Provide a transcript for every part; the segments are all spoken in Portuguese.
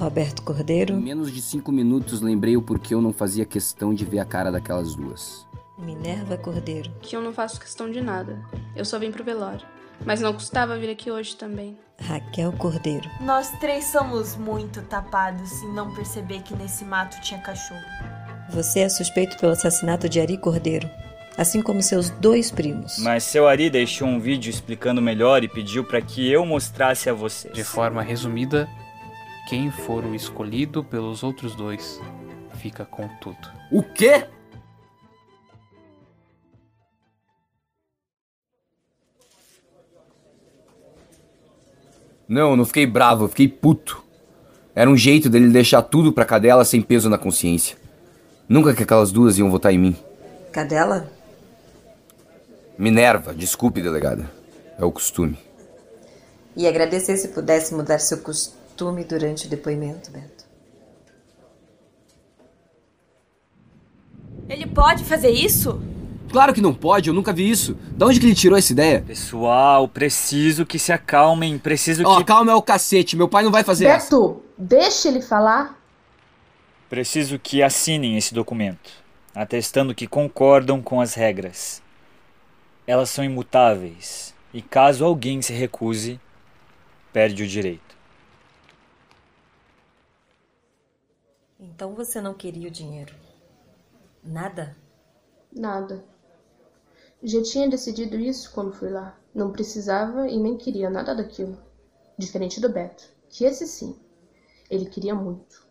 Roberto Cordeiro. Em menos de cinco minutos lembrei o porquê eu não fazia questão de ver a cara daquelas duas. Minerva Cordeiro. Que eu não faço questão de nada. Eu só vim pro velório. Mas não custava vir aqui hoje também. Raquel Cordeiro. Nós três somos muito tapados em não perceber que nesse mato tinha cachorro. Você é suspeito pelo assassinato de Ari Cordeiro, assim como seus dois primos. Mas seu Ari deixou um vídeo explicando melhor e pediu para que eu mostrasse a vocês. De forma resumida, quem for o escolhido pelos outros dois fica com tudo. O quê? Não, não fiquei bravo, eu fiquei puto. Era um jeito dele deixar tudo pra cadela sem peso na consciência. Nunca que aquelas duas iam votar em mim. Cadela? Minerva, desculpe, delegada. É o costume. E agradecer se pudesse mudar seu costume durante o depoimento, Beto. Ele pode fazer isso? Claro que não pode, eu nunca vi isso. Da onde que ele tirou essa ideia? Pessoal, preciso que se acalmem, preciso Ó, que... calma é o cacete, meu pai não vai fazer essa. Beto, deixa ele falar. Preciso que assinem esse documento, atestando que concordam com as regras. Elas são imutáveis, e caso alguém se recuse, perde o direito. Então você não queria o dinheiro? Nada? Nada. Já tinha decidido isso quando fui lá. Não precisava e nem queria nada daquilo. Diferente do Beto, que esse sim, ele queria muito.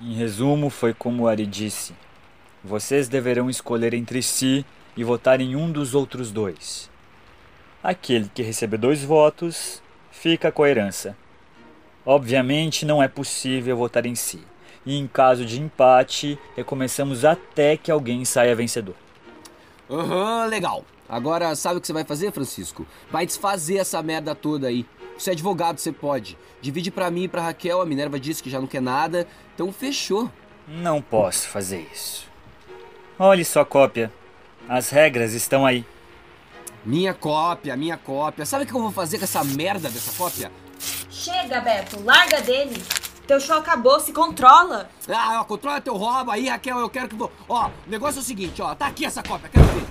Em resumo, foi como o Ari disse. Vocês deverão escolher entre si e votar em um dos outros dois. Aquele que receber dois votos fica com a herança. Obviamente não é possível votar em si. E em caso de empate, recomeçamos até que alguém saia vencedor. Aham, legal. Agora, sabe o que você vai fazer, Francisco? Vai desfazer essa merda toda aí. Você é advogado, você pode. Divide pra mim e pra Raquel, a Minerva disse que já não quer nada. Então fechou. Não posso fazer isso. Olhe sua cópia. As regras estão aí. Minha cópia, minha cópia. Sabe o que eu vou fazer com essa merda dessa cópia? Chega, Beto, larga dele. Teu show acabou, se controla. Ah, ó, controla teu roubo aí, Raquel. Eu quero que. vo- Ó, o negócio é o seguinte, ó. Tá aqui essa cópia, quero ver.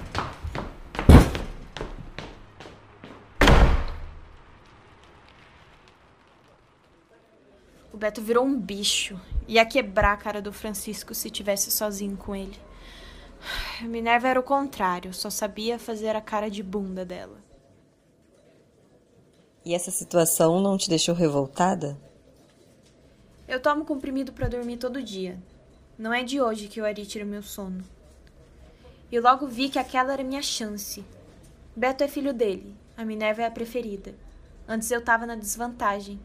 O Beto virou um bicho. Ia quebrar a cara do Francisco se tivesse sozinho com ele. Minerva era o contrário, só sabia fazer a cara de bunda dela. E essa situação não te deixou revoltada? Eu tomo comprimido pra dormir todo dia. Não é de hoje que o Ari tira meu sono. E logo vi que aquela era minha chance. Beto é filho dele, a Minerva é a preferida. Antes eu tava na desvantagem,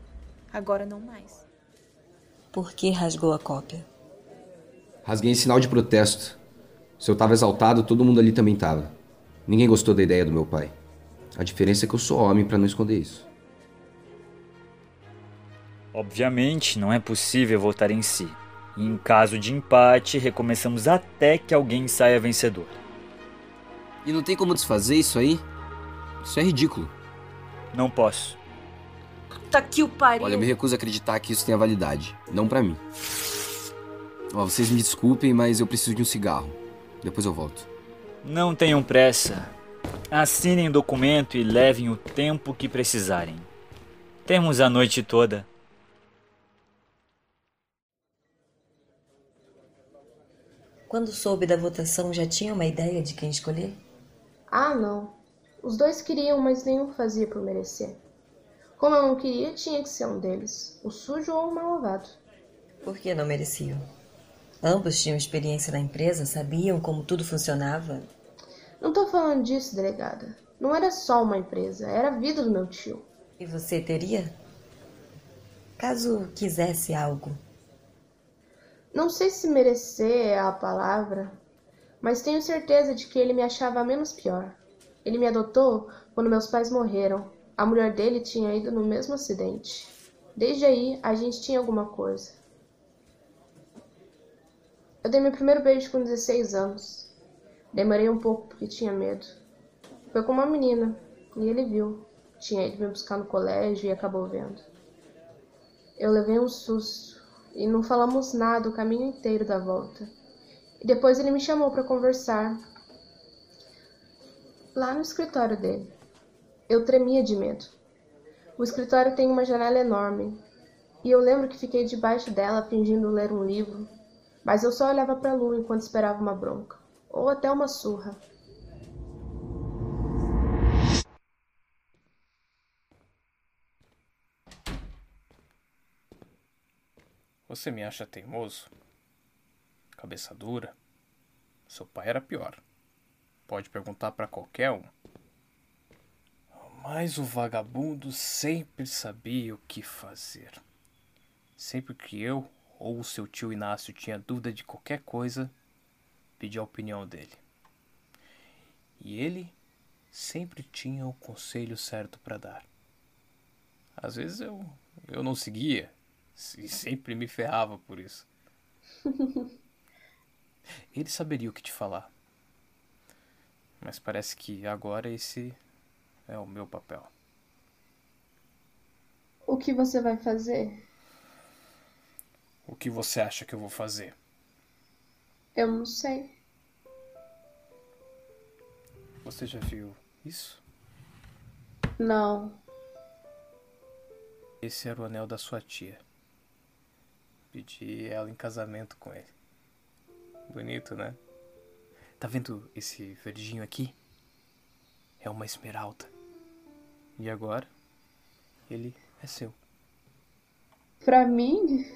agora não mais. Por que rasgou a cópia? Rasguei em sinal de protesto. Se eu tava exaltado, todo mundo ali também tava. Ninguém gostou da ideia do meu pai. A diferença é que eu sou homem pra não esconder isso. Obviamente, não é possível votar em si. E em caso de empate, recomeçamos até que alguém saia vencedor. E não tem como desfazer isso aí? Isso é ridículo. Não posso. Puta que o pariu! Olha, eu me recuso a acreditar que isso tenha validade. Não pra mim. Ó, vocês me desculpem, mas eu preciso de um cigarro. Depois eu volto. Não tenham pressa. Assinem o documento e levem o tempo que precisarem. Temos a noite toda. Quando soube da votação, já tinha uma ideia de quem escolher? Ah, não. Os dois queriam, mas nenhum fazia por merecer. Como eu não queria, tinha que ser um deles, o sujo ou o malvado. Por que não mereciam? Ambos tinham experiência na empresa, sabiam como tudo funcionava. Não tô falando disso, delegada. Não era só uma empresa, era a vida do meu tio. E você teria? Caso quisesse algo. Não sei se merecer é a palavra, mas tenho certeza de que ele me achava menos pior. Ele me adotou quando meus pais morreram. A mulher dele tinha ido no mesmo acidente. Desde aí, a gente tinha alguma coisa. Eu dei meu primeiro beijo com 16 anos. Demorei um pouco porque tinha medo. Foi com uma menina e ele viu. tinha ido me buscar no colégio e acabou vendo. Eu levei um susto e não falamos nada o caminho inteiro da volta. E depois ele me chamou para conversar. Lá no escritório dele. Eu tremia de medo. O escritório tem uma janela enorme, e eu lembro que fiquei debaixo dela fingindo ler um livro, mas eu só olhava para a lua enquanto esperava uma bronca, ou até uma surra. Você me acha teimoso? Cabeça dura? Seu pai era pior. Pode perguntar para qualquer um. Mas o vagabundo sempre sabia o que fazer. Sempre que eu ou o seu tio Inácio tinha dúvida de qualquer coisa, pedia a opinião dele. E ele sempre tinha o conselho certo para dar. Às vezes eu, eu não seguia e sempre me ferrava por isso. Ele saberia o que te falar. Mas parece que agora esse é o meu papel. O que você vai fazer? O que você acha que eu vou fazer? Eu não sei. Você já viu isso? Não. Esse era o anel da sua tia. Pedi ela em casamento com ele. Bonito, né? Tá vendo esse verdinho aqui? É uma esmeralda. E agora, ele é seu. Pra mim?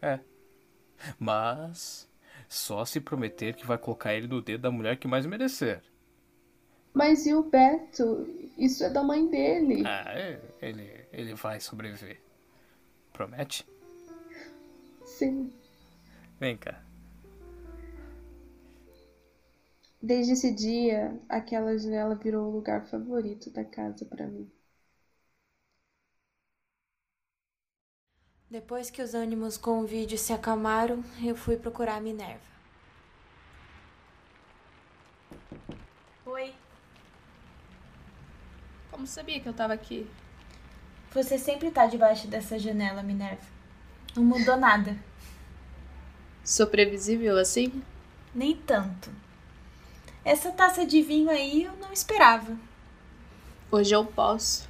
É. Mas só se prometer que vai colocar ele no dedo da mulher que mais merecer. Mas e o Beto? Isso é da mãe dele. Ah, é, ele, ele vai sobreviver. Promete? Sim. Vem cá. Desde esse dia, aquela janela virou o lugar favorito da casa para mim. Depois que os ânimos com o vídeo se acalmaram, eu fui procurar a Minerva. Oi. Como sabia que eu tava aqui? Você sempre tá debaixo dessa janela, Minerva. Não mudou nada. Sou previsível assim? Nem tanto. Essa taça de vinho aí eu não esperava. Hoje eu posso.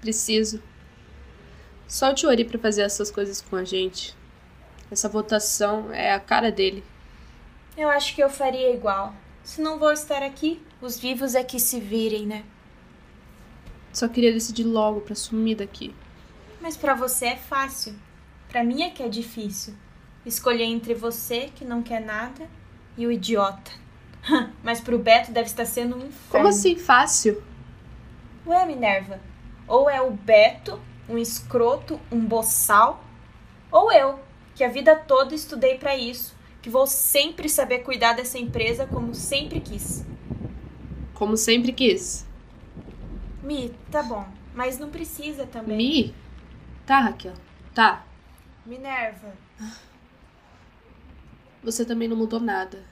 Preciso. Solte o Ori pra fazer essas coisas com a gente. Essa votação é a cara dele. Eu acho que eu faria igual. Se não vou estar aqui, os vivos é que se virem, né? Só queria decidir logo pra sumir daqui. Mas pra você é fácil. Pra mim é que é difícil. Escolher entre você, que não quer nada, e o idiota. Mas pro Beto deve estar sendo um inferno. Como assim fácil? Ué, Minerva, ou é o Beto, um escroto, um boçal, ou eu, que a vida toda estudei para isso, que vou sempre saber cuidar dessa empresa como sempre quis. Como sempre quis. Mi, tá bom, mas não precisa também. Mi? Tá, Raquel. Tá. Minerva. Você também não mudou nada.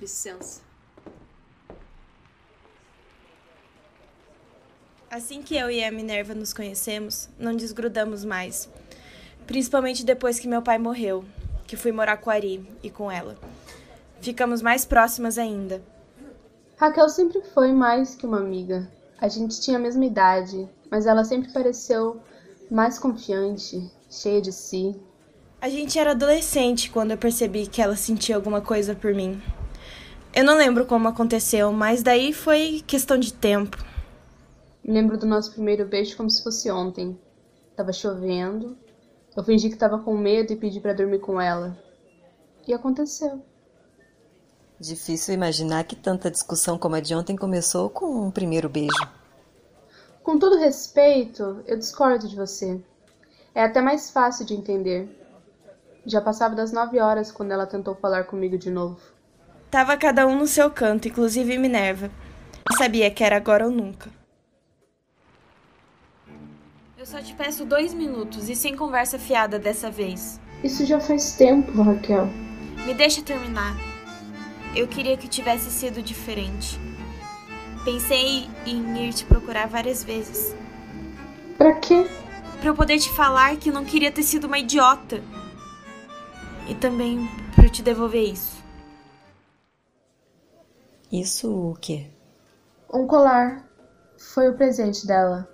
Licença. Assim que eu e a Minerva nos conhecemos, não desgrudamos mais. Principalmente depois que meu pai morreu, que fui morar com a Ari e com ela. Ficamos mais próximas ainda. Raquel sempre foi mais que uma amiga. A gente tinha a mesma idade, mas ela sempre pareceu mais confiante, cheia de si. A gente era adolescente quando eu percebi que ela sentia alguma coisa por mim. Eu não lembro como aconteceu, mas daí foi questão de tempo. Lembro do nosso primeiro beijo como se fosse ontem. Tava chovendo. Eu fingi que tava com medo e pedi para dormir com ela. E aconteceu. Difícil imaginar que tanta discussão como a de ontem começou com um primeiro beijo. Com todo respeito, eu discordo de você. É até mais fácil de entender. Já passava das nove horas quando ela tentou falar comigo de novo. Tava cada um no seu canto, inclusive Minerva. Eu sabia que era agora ou nunca. Eu só te peço dois minutos e sem conversa fiada dessa vez. Isso já faz tempo, Raquel. Me deixa terminar. Eu queria que tivesse sido diferente. Pensei em ir te procurar várias vezes. Pra quê? Pra eu poder te falar que não queria ter sido uma idiota. E também pra eu te devolver isso. Isso o quê? Um colar. Foi o presente dela.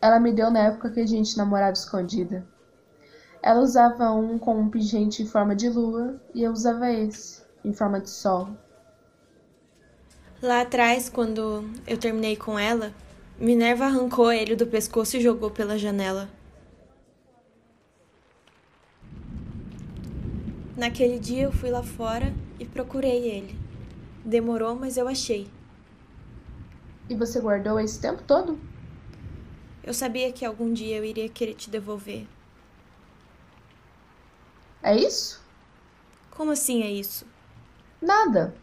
Ela me deu na época que a gente namorava escondida. Ela usava um com um pingente em forma de lua e eu usava esse, em forma de sol. Lá atrás, quando eu terminei com ela, Minerva arrancou ele do pescoço e jogou pela janela. Naquele dia eu fui lá fora e procurei ele. Demorou, mas eu achei. E você guardou esse tempo todo? Eu sabia que algum dia eu iria querer te devolver. É isso? Como assim é isso? Nada.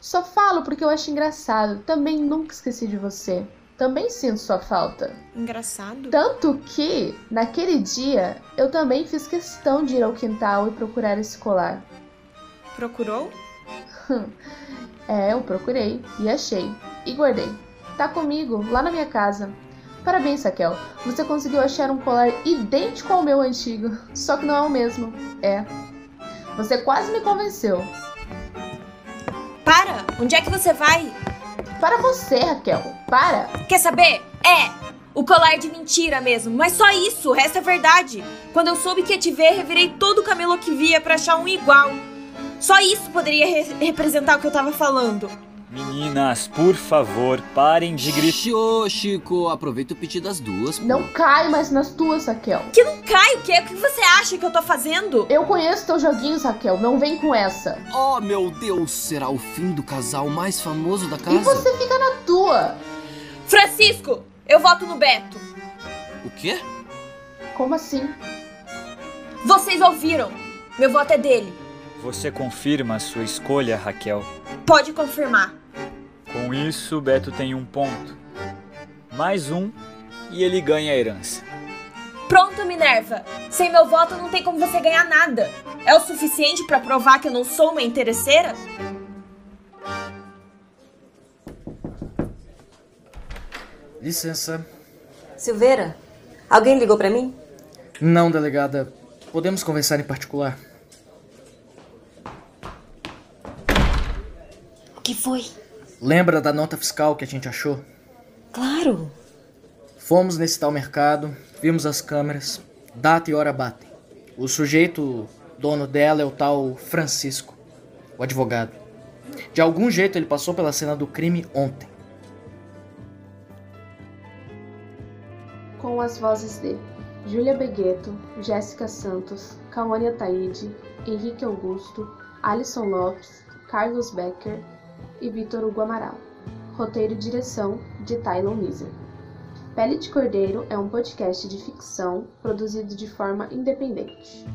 Só falo porque eu acho engraçado. Também nunca esqueci de você. Também sinto sua falta. Engraçado? Tanto que, naquele dia, eu também fiz questão de ir ao quintal e procurar esse colar. Procurou? É, eu procurei e achei. E guardei. Tá comigo, lá na minha casa. Parabéns, Raquel. Você conseguiu achar um colar idêntico ao meu antigo. Só que não é o mesmo. É. Você quase me convenceu. Para! Onde é que você vai? Para você, Raquel. Para. Quer saber? É! O colar de mentira mesmo, mas só isso, o resto é verdade. Quando eu soube que ia te ver, revirei todo o camelo que via pra achar um igual. Só isso poderia re representar o que eu tava falando. Meninas, por favor, parem de gritar. Ô, Chico, aproveita o pedido das duas, pô. Não cai mais nas tuas, Raquel. Que não cai, o quê? O que você acha que eu tô fazendo? Eu conheço teus joguinhos, Raquel. Não vem com essa. Oh, meu Deus, será o fim do casal mais famoso da casa? E você fica na tua. Francisco, eu voto no Beto. O quê? Como assim? Vocês ouviram. Meu voto é dele. Você confirma a sua escolha, Raquel? Pode confirmar. Com isso, Beto tem um ponto. Mais um e ele ganha a herança. Pronto, Minerva. Sem meu voto não tem como você ganhar nada. É o suficiente pra provar que eu não sou uma interesseira? Licença. Silveira, alguém ligou pra mim? Não, delegada. Podemos conversar em particular? O que foi? Lembra da nota fiscal que a gente achou? Claro. Fomos nesse tal mercado, vimos as câmeras, data e hora batem. O sujeito, dono dela, é o tal Francisco, o advogado. De algum jeito ele passou pela cena do crime ontem. Com as vozes de Júlia Begueto, Jéssica Santos, Cauane Ataíde, Henrique Augusto, Alisson Lopes, Carlos Becker e Vitor Hugo Amaral. Roteiro e direção de Tylon Miser. Pele de Cordeiro é um podcast de ficção produzido de forma independente.